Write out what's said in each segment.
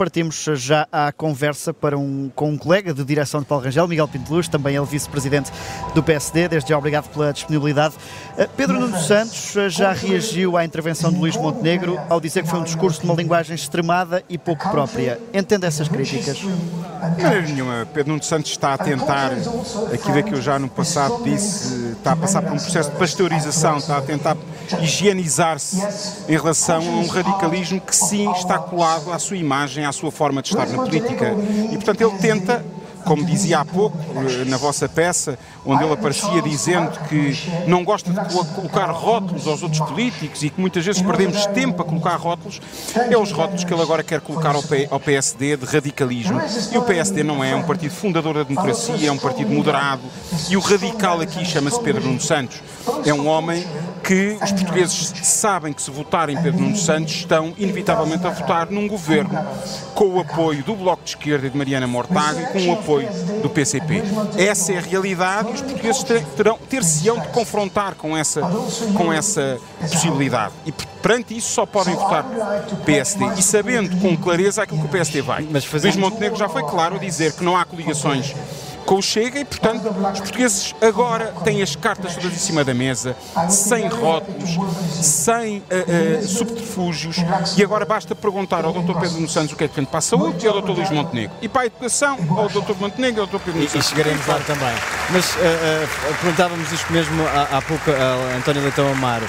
partimos já à conversa para um, com um colega de direção de Paulo Rangel, Miguel Pinteluz, também ele vice-presidente do PSD. Desde já, obrigado pela disponibilidade. Uh, Pedro Nuno Santos uh, já reagiu à intervenção de Luís Montenegro ao dizer que foi um discurso de uma linguagem extremada e pouco própria. Entende essas críticas? De maneira nenhuma. Pedro Nuno Santos está a tentar, aquilo que eu já no passado disse, está a passar por um processo de pasteurização, está a tentar higienizar-se em relação a um radicalismo que sim está colado à sua imagem, à sua forma de estar na política. E portanto ele tenta como dizia há pouco eh, na vossa peça, onde ele aparecia dizendo que não gosta de colocar rótulos aos outros políticos e que muitas vezes perdemos tempo a colocar rótulos, é os rótulos que ele agora quer colocar ao PSD de radicalismo. E o PSD não é um partido fundador da democracia, é um partido moderado. E o radical aqui chama-se Pedro Nuno Santos. É um homem que os portugueses sabem que se votarem Pedro Nuno Santos estão inevitavelmente a votar num governo com o apoio do Bloco de Esquerda e de Mariana Mortágua e com o apoio do PCP. Essa é a realidade e os portugueses terão, ter-se-ão de confrontar com essa, com essa possibilidade. E perante isso só podem votar PSD. E sabendo com clareza aquilo que o PSD vai. Mas fazendo... Luís Montenegro já foi claro a dizer que não há coligações com o Chega e, portanto, os portugueses agora têm as cartas todas em cima da mesa, sem rótulos, sem uh, uh, subterfúgios, e agora basta perguntar ao Dr. Pedro Nuno Santos o que é que defende para a saúde e ao Dr. Luís Montenegro. E para a educação, ao Dr. Montenegro e ao Dr. Pedro Nuno Santos. E, e chegaremos lá também. Mas uh, perguntávamos isto mesmo há, há pouco a António Leitão Amaro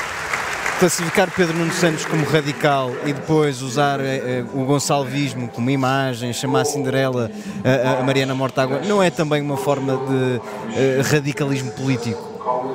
classificar Pedro Nuno Santos como radical e depois usar uh, o gonçalvismo como imagem, chamar a Cinderela uh, a Mariana Mortágua, não é também uma forma de radicalismo político?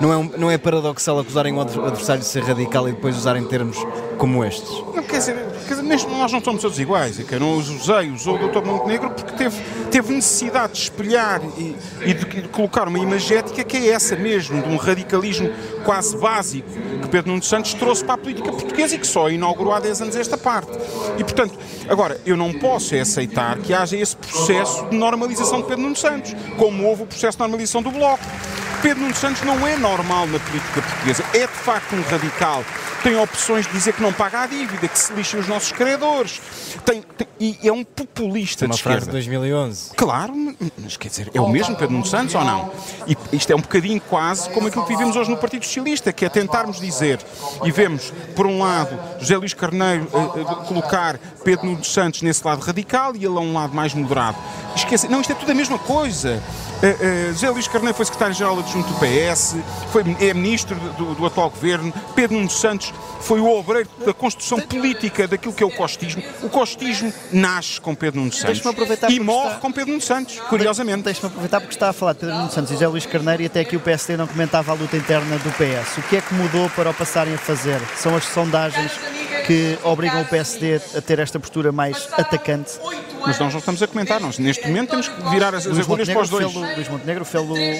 Não é, um, não é paradoxal acusarem o adversário de ser radical e depois usarem termos como estes? Não, quer dizer, dizer nós não somos todos iguais. Eu não os usei, usou o Dr. Montenegro porque teve, teve necessidade de espelhar e, e de, de, colocar uma imagética que é essa mesmo, de um radicalismo quase básico que Pedro Nuno Santos trouxe para a política portuguesa e que só inaugurou há 10 anos esta parte. E, portanto, agora, eu não posso é aceitar que haja esse processo de normalização de Pedro Nuno Santos, como houve o processo de normalização do Bloco. Pedro Nuno Santos não é normal na política portuguesa, é de facto um radical tem opções de dizer que não paga a dívida, que se lixem os nossos credores. Tem, tem, e é um populista Uma de esquerda. frase de 2011. Claro, mas quer dizer, é o mesmo Pedro Nuno Santos ou não? E isto é um bocadinho quase como aquilo que vivemos hoje no Partido Socialista, que é tentarmos dizer, e vemos, por um lado, José Luís Carneiro uh, uh, colocar Pedro Nuno Santos nesse lado radical e ele a um lado mais moderado. Esquece, não, isto é tudo a mesma coisa. Uh, uh, José Luís Carneiro foi secretário-geral adjunto do PS, foi, é ministro do, do, atual governo, Pedro Nuno Santos foi o obreiro da construção política daquilo que é o costismo. O costismo nasce com Pedro Nuno Santos e morre está... com Pedro Nuno Santos, curiosamente. Deixa-me aproveitar porque está a falar de Pedro Nuno Santos e José Luís Carneiro e até aqui o PSD não comentava a luta interna do PS. O que é que mudou para o passarem a fazer? São as sondagens que obrigam o PSD a ter esta postura mais atacante mas nós não estamos a comentar, nós neste momento temos que virar as, as agulhas para os dois. Fê Luís Montenegro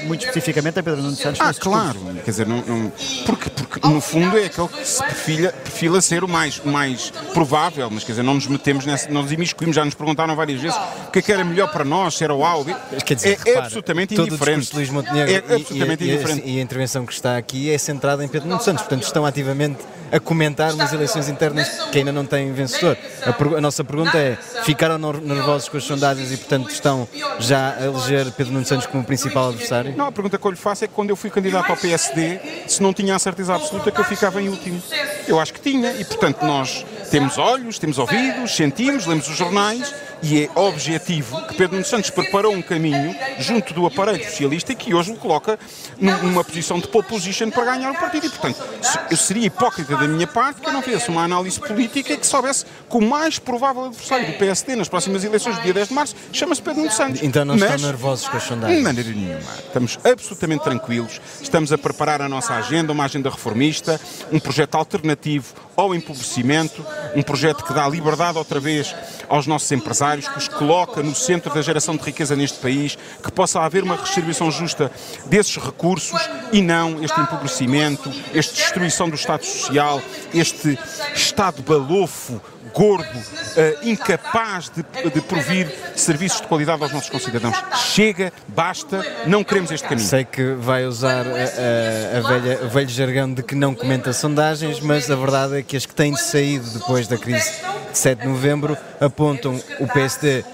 muito especificamente a Pedro Nuno Santos. Ah, claro, quer dizer, não, não, porque, porque no fundo é aquele que se perfila, perfila ser o mais, o mais provável, mas quer dizer, não nos metemos nessa, não nos imiscuímos, já nos perguntaram várias vezes o que é que era melhor para nós, se era o A ou B. Quer dizer, é, repara, é absolutamente indiferente. Luís Montenegro é absolutamente e, indiferente. E a, e a intervenção que está aqui é centrada em Pedro Nuno Santos, portanto estão ativamente a comentar umas eleições internas que ainda não têm vencedor. A, a nossa pergunta é: ficaram nervosos com as sondagens e, portanto, estão já a eleger Pedro Nuno Santos como principal adversário? Não, a pergunta que eu lhe faço é que quando eu fui candidato ao PSD, se não tinha a certeza absoluta que eu ficava em último. Eu acho que tinha, e portanto nós temos olhos, temos ouvidos, sentimos, lemos os jornais e é objetivo que Pedro Nuno Santos preparou um caminho junto do aparelho socialista e que hoje o coloca numa posição de pole position para ganhar o partido. E, portanto, eu seria hipócrita da minha parte que eu não fizesse uma análise política e que soubesse que o mais provável adversário do PSD nas próximas eleições do dia 10 de março chama-se Pedro Nuno Santos. Então não Mas, estão nervosos com as sondagens? De maneira nenhuma. Estamos absolutamente tranquilos. Estamos a preparar a nossa agenda, uma agenda reformista, um projeto alternativo ao empobrecimento, um projeto que dá liberdade outra vez aos nossos empresários, que os coloca no centro da geração de riqueza neste país, que possa haver uma redistribuição justa desses recursos e não este empobrecimento, esta destruição do Estado Social, este Estado balofo gordo, uh, incapaz de, de provir serviços de qualidade aos nossos concidadãos. Chega, basta, não queremos este caminho. Sei que vai usar a, a, a velha, o velho jargão de que não comenta sondagens, mas a verdade é que as que têm saído depois da crise 7 de novembro, apontam o PSD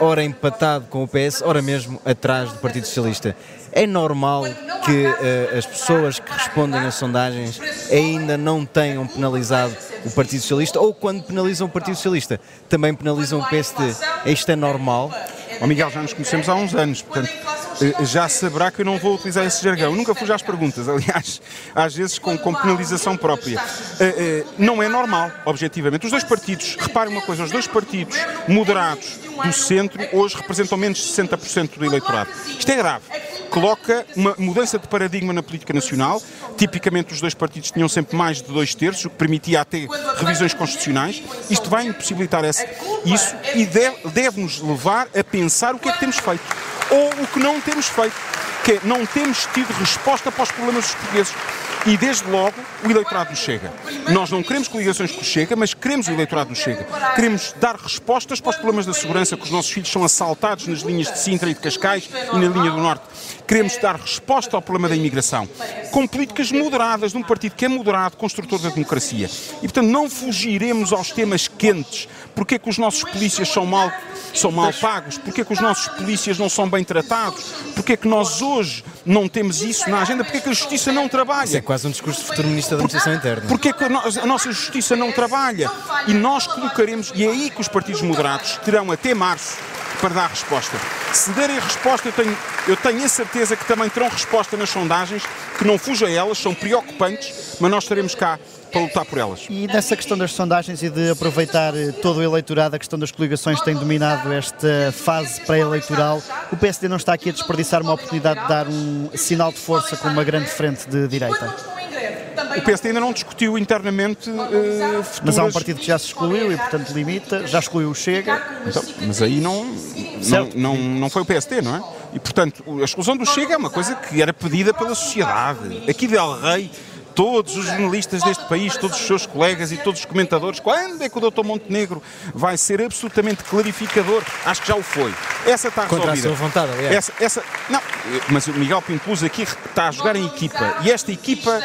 ora empatado com o PS, ora mesmo atrás do Partido Socialista. É normal que uh, as pessoas que respondem às sondagens ainda não tenham penalizado o Partido Socialista ou quando penalizam o Partido Socialista também penalizam o PSD. Isto é normal? Oh, Miguel, já nos conhecemos há uns anos, portanto eh, já saberá que eu não vou utilizar esse jargão. Eu nunca fujo às perguntas, aliás, às vezes com, com penalização própria. Uh, uh, não é normal, objetivamente. Os dois partidos, reparem uma coisa, os dois partidos moderados do centro hoje representam menos de 60% do eleitorado. Isto é grave coloca uma mudança de paradigma na política nacional. Tipicamente, os dois partidos tinham sempre mais de dois terços, o que permitia até revisões constitucionais. Isto vai impossibilitar esse, isso e deve-nos levar a pensar o que é que temos feito ou o que não temos feito, que é não temos tido resposta para os problemas dos portugueses. E desde logo o eleitorado do Chega. Nós não queremos coligações com o Chega, mas queremos o eleitorado do Chega. Queremos dar respostas para os problemas da segurança, que os nossos filhos são assaltados nas linhas de Sintra e de Cascais e na linha do Norte. Queremos dar resposta ao problema da imigração, com políticas moderadas, de um partido que é moderado, construtor da democracia. E, portanto, não fugiremos aos temas quentes. Porquê que os nossos polícias são mal, são mal pagos? Porquê que os nossos polícias não são bem tratados? Porquê que nós hoje não temos isso na agenda? Porquê é que a justiça não trabalha? Isso é quase um discurso Ministro da Administração Interna. Porquê é que a nossa justiça não trabalha? E nós colocaremos, e é aí que os partidos moderados terão até março para dar resposta. Se derem resposta, eu tenho, eu tenho a certeza que também terão resposta nas sondagens, que não fujam a elas, são preocupantes, mas nós estaremos cá para lutar por elas. E nessa questão das sondagens e de aproveitar eh, todo o eleitorado, a questão das coligações tem dominado esta fase pré-eleitoral. O PSD não está aqui a desperdiçar uma oportunidade de dar um sinal de força com uma grande frente de direita? O PSD ainda não discutiu internamente uh, futuras... Mas há um partido que já se excluiu e, portanto, limita, já excluiu o Chega. Então, mas aí não, não, não, não foi o PSD, não é? E, portanto, a exclusão do Chega é uma coisa que era pedida pela sociedade. Aqui Del Rey todos os jornalistas deste país, todos os seus colegas e todos os comentadores, quando é que o Dr. Montenegro vai ser absolutamente clarificador? Acho que já o foi. Essa está resolvida. Contra a sua vontade, aliás. Essa, essa, não, mas o Miguel Pinteluz aqui está a jogar em equipa e esta equipa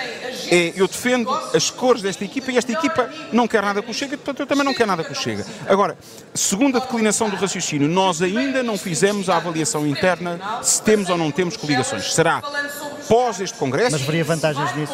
é, eu defendo as cores desta equipa e esta equipa não quer nada com o Chega, portanto eu também não quero nada com o Chega. Agora, segundo a declinação do raciocínio, nós ainda não fizemos a avaliação interna se temos ou não temos coligações. Será pós este Congresso. Mas veria vantagens nisso?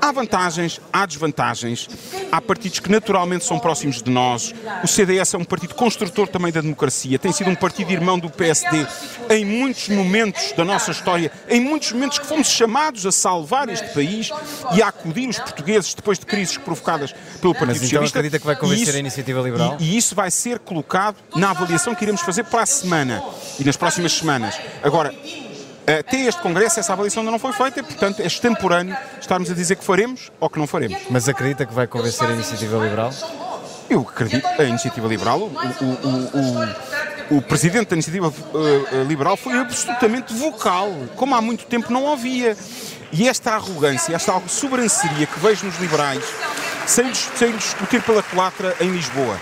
Há vantagens, há desvantagens. Há partidos que naturalmente são próximos de nós. O CDS é um partido construtor também da democracia. Tem sido um partido irmão do PSD em muitos momentos da nossa história, em muitos momentos que fomos chamados a salvar este país e a acudir os portugueses depois de crises provocadas pelo Partido Mas então Socialista. acredita que vai convencer isso, a Iniciativa Liberal? E, e isso vai ser colocado na avaliação que iremos fazer para a semana e nas próximas semanas. Agora, até este Congresso essa avaliação ainda não foi feita e, portanto, é extemporâneo estarmos a dizer que faremos ou que não faremos. Mas acredita que vai convencer a Iniciativa Liberal? Eu acredito. A Iniciativa Liberal, o, o, o, o Presidente da Iniciativa uh, Liberal foi absolutamente vocal, como há muito tempo não havia. E esta arrogância, esta sobranceria que vejo nos liberais, sem, sem discutir pela culatra em Lisboa,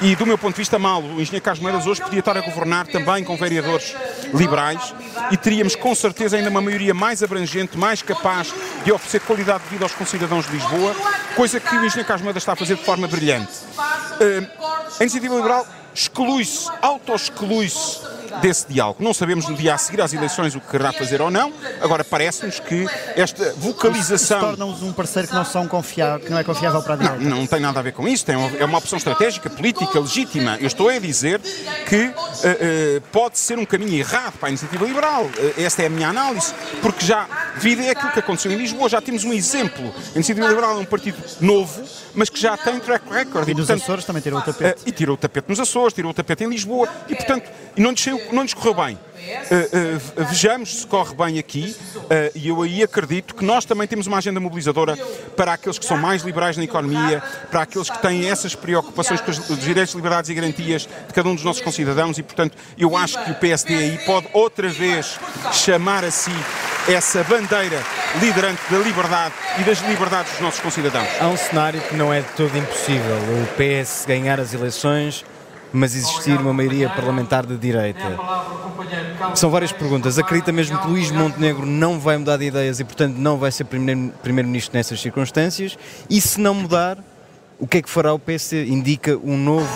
e do meu ponto de vista mal. O engenheiro Carlos Moedas hoje podia estar a governar também com vereadores liberais e teríamos com certeza ainda uma maioria mais abrangente, mais capaz de oferecer qualidade de vida aos concidadãos de Lisboa, coisa que o engenheiro Carlos Moedas está a fazer de forma brilhante. Uh, a iniciativa liberal exclui-se, auto-exclui-se desse diálogo. Não sabemos no dia a seguir às eleições o que querrá fazer ou não. Agora, parece-nos que esta vocalização. Torna-nos um parceiro que não, são confiável, que não é confiável para a direita. Não, não tem nada a ver com isso. é uma opção estratégica, política, legítima. Eu estou a dizer que uh, uh, pode ser um caminho errado para a iniciativa liberal. Uh, esta é a minha análise. Porque já, vida é aquilo que aconteceu em Lisboa, já temos um exemplo. A iniciativa liberal é um partido novo, mas que já tem track record. E, e nos portanto, Açores também tirou o tapete. e tirou o tapete nos Açores, tirou o tapete em Lisboa. E, portanto, não lhes, não lhes correu bem. Uh, uh, vejamos se corre bem aqui uh, e eu aí acredito que nós também temos uma agenda mobilizadora para aqueles que são mais liberais na economia, para aqueles que têm essas preocupações com os direitos, liberdades e garantias de cada um dos nossos concidadãos e, portanto, eu acho que o PSD aí pode outra vez chamar a si essa bandeira liderante da liberdade e das liberdades dos nossos concidadãos. Há um cenário que não é de todo impossível. O PS ganhar as eleições mas existir uma maioria parlamentar de direita. São várias perguntas. Acredita mesmo que Luís Montenegro não vai mudar de ideias e, portanto, não vai ser primeiro-ministro nessas circunstâncias? E se não mudar, o que é que fará o PSD? Indica um novo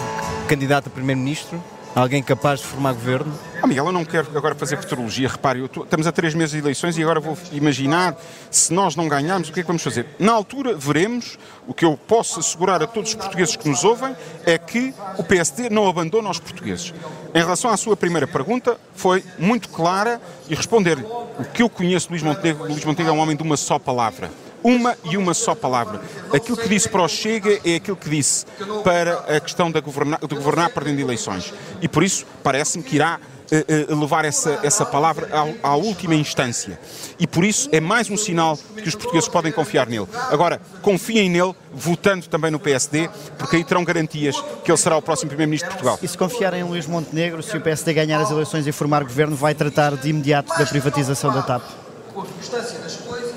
candidato a primeiro-ministro? Alguém capaz de formar governo? Ah, Miguel, eu não quero agora fazer futurologia. Repare, tô, estamos a três meses de eleições e agora vou imaginar se nós não ganharmos, o que é que vamos fazer? Na altura veremos. O que eu posso assegurar a todos os portugueses que nos ouvem é que o PSD não abandona os portugueses. Em relação à sua primeira pergunta, foi muito clara e responder o que eu conheço de Luís Montenegro. Luís Montenegro é um homem de uma só palavra uma e uma só palavra. Aquilo que disse para o Chega é aquilo que disse para a questão de governar, de governar perdendo eleições. E por isso parece-me que irá levar essa, essa palavra à, à, última instância. E por isso é mais um sinal que os portugueses podem confiar nele. Agora, confiem nele, votando também no PSD, porque aí terão garantias que ele será o próximo Primeiro-Ministro de Portugal. E se confiarem em Luís Montenegro, se o PSD ganhar as eleições e formar governo, vai tratar de imediato da privatização da TAP? Com a circunstância das coisas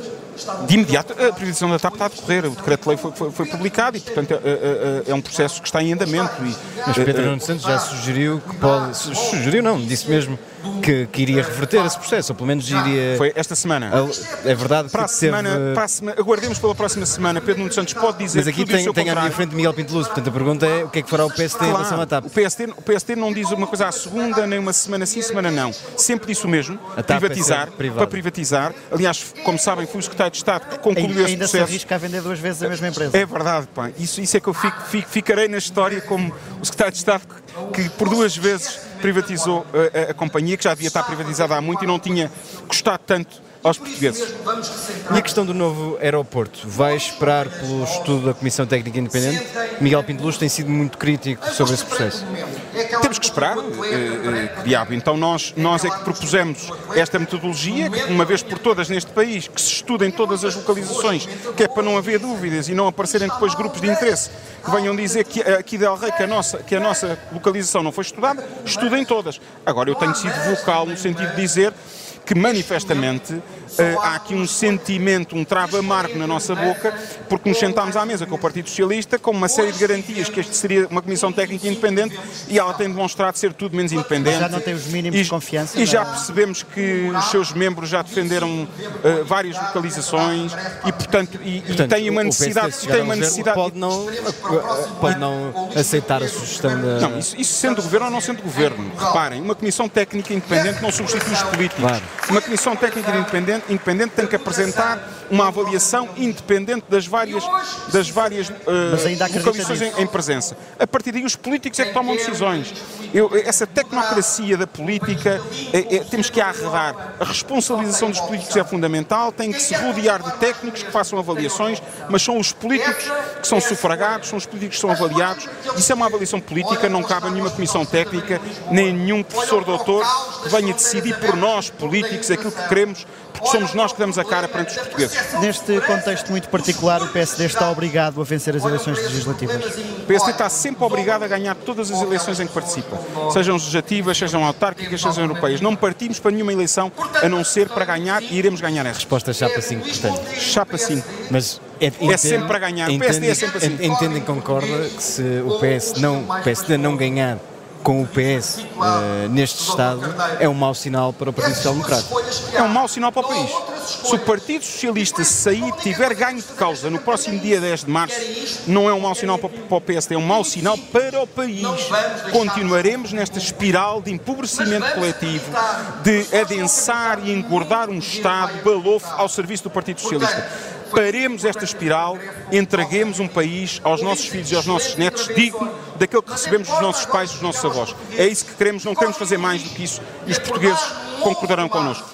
de imediato, a privatização da TAP está a decorrer, o decreto-lei foi, foi, foi, publicado e, portanto, é, é, é, um processo que está em andamento. E, Mas Pedro Nuno Santos já sugeriu que pode. Sugeriu, não, disse mesmo que, que, iria reverter esse processo, ou pelo menos iria. Foi esta semana. É verdade para a semana, teve... para a semana, aguardemos pela próxima semana. Pedro Nuno Santos pode dizer Mas aqui tem, tem à minha frente Miguel Pinteluz, portanto a pergunta é o que é que fará o PST claro, em relação à TAP? O PST, o PST não diz uma coisa à segunda, nem uma semana sim, semana não. Sempre disse o mesmo, privatizar, é para privatizar. Aliás, como sabem, fui o secretário de Estado que concluiu ainda, esse ainda processo. se arrisca a vender duas vezes a mesma empresa. É verdade, pá. Isso, isso é que eu fico, fico, ficarei na história como o secretário de Estado que, que por duas vezes privatizou a, a, companhia, que já devia estar privatizada há muito e não tinha custado tanto aos portugueses. E a questão do novo aeroporto? Vai esperar pelo estudo da Comissão Técnica Independente? Miguel Pinteluz tem sido muito crítico sobre esse processo. Temos que esperar, eh, eh, diabo. Então nós, nós é que propusemos esta metodologia, que uma vez por todas neste país, que se estudem todas as localizações, que é para não haver dúvidas e não aparecerem depois grupos de interesse que venham dizer que aqui de Rei que a, nossa, que a nossa localização não foi estudada, estudem todas. Agora, eu tenho sido vocal no sentido de dizer que manifestamente uh, há aqui um sentimento, um travo amargo na nossa boca, porque nos sentámos à mesa com o Partido Socialista com uma série de garantias que este seria uma comissão técnica independente e ela tem demonstrado ser tudo menos independente. Já não tem os mínimos e, de confiança. E já percebemos que os seus membros já defenderam uh, várias localizações e, portanto, e, portanto, e têm uma necessidade. Tem uma necessidade pode, não, pode não aceitar a sugestão da. Não, isso, isso sendo governo ou não sendo governo. Reparem, uma comissão técnica independente não substitui os políticos. Claro. Uma comissão técnica independente independente tem que apresentar uma avaliação independente das várias, das várias uh, localizações em, em, presença. A partir daí, os políticos é que tomam decisões. Eu, essa tecnocracia da política, é, é, temos que arredar. A responsabilização dos políticos é fundamental, tem que se rodear de técnicos que façam avaliações, mas são os políticos que são sufragados, são os políticos que são avaliados. Isso é uma avaliação política, não cabe a nenhuma comissão técnica, nem nenhum professor doutor que venha decidir por nós, políticos, aquilo que queremos porque somos nós que damos a cara perante os portugueses. Neste contexto muito particular, o PSD está obrigado a vencer as eleições legislativas? O PSD está sempre obrigado a ganhar todas as eleições em que participa, sejam legislativas, sejam autárquicas, sejam europeias. Não partimos para nenhuma eleição a não ser para ganhar e iremos ganhar essa. Resposta chapa 5, portanto. Chapa 5. Mas é, entende, é sempre para ganhar. O PSD é sempre assim. Entendem, concorda que se o PS não, o PSD não ganhar com o PS uh, eh, neste Estado é um mau sinal para o Partido Social Democrático. É um mau sinal para o país. Se o Partido Socialista sair, tiver ganho de causa no próximo dia 10 de março, não é um mau sinal para, para o PSD, é um mau sinal para o país. Continuaremos nesta espiral de empobrecimento coletivo, de adensar e engordar um Estado balofo ao serviço do Partido Socialista paremos esta espiral, entreguemos um país aos nossos filhos e aos nossos netos digno daquilo que recebemos dos nossos pais e dos nossos avós. É isso que queremos, não queremos fazer mais do que isso e os portugueses concordarão connosco.